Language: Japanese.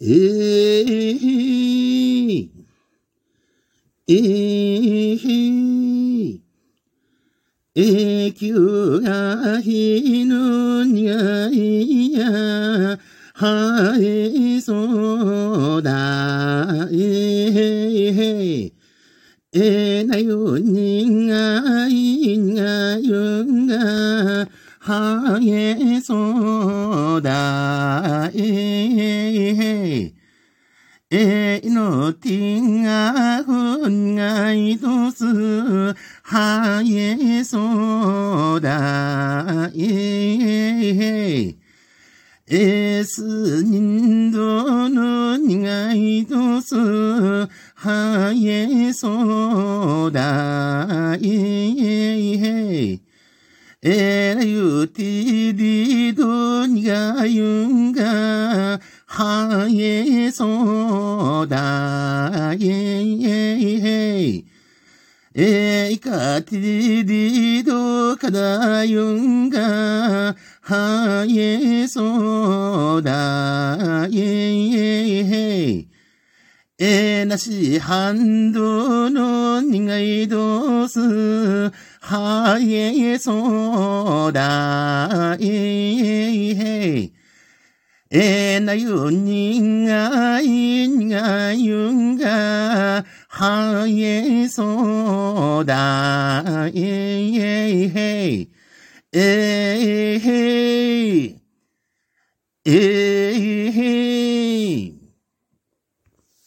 えー、えー、永久が日の苦いや、生えそうだ、えー、えなよにがいがよが、生えそうだ、えー、えいのてんがふんがいとす、生えそうだ、えー、えすにんどのにがいとす、生えそうだ、ええらゆうてりどにがゆんが、はえそうだ、えいえいえいかてりどかだゆんが、はえそうだ、えいえいえい。えなしはんどのにがいどす、はえそうだ、えいえい。えなゆにがいがゆが、はえそうだ、えいえい。えい。えいええ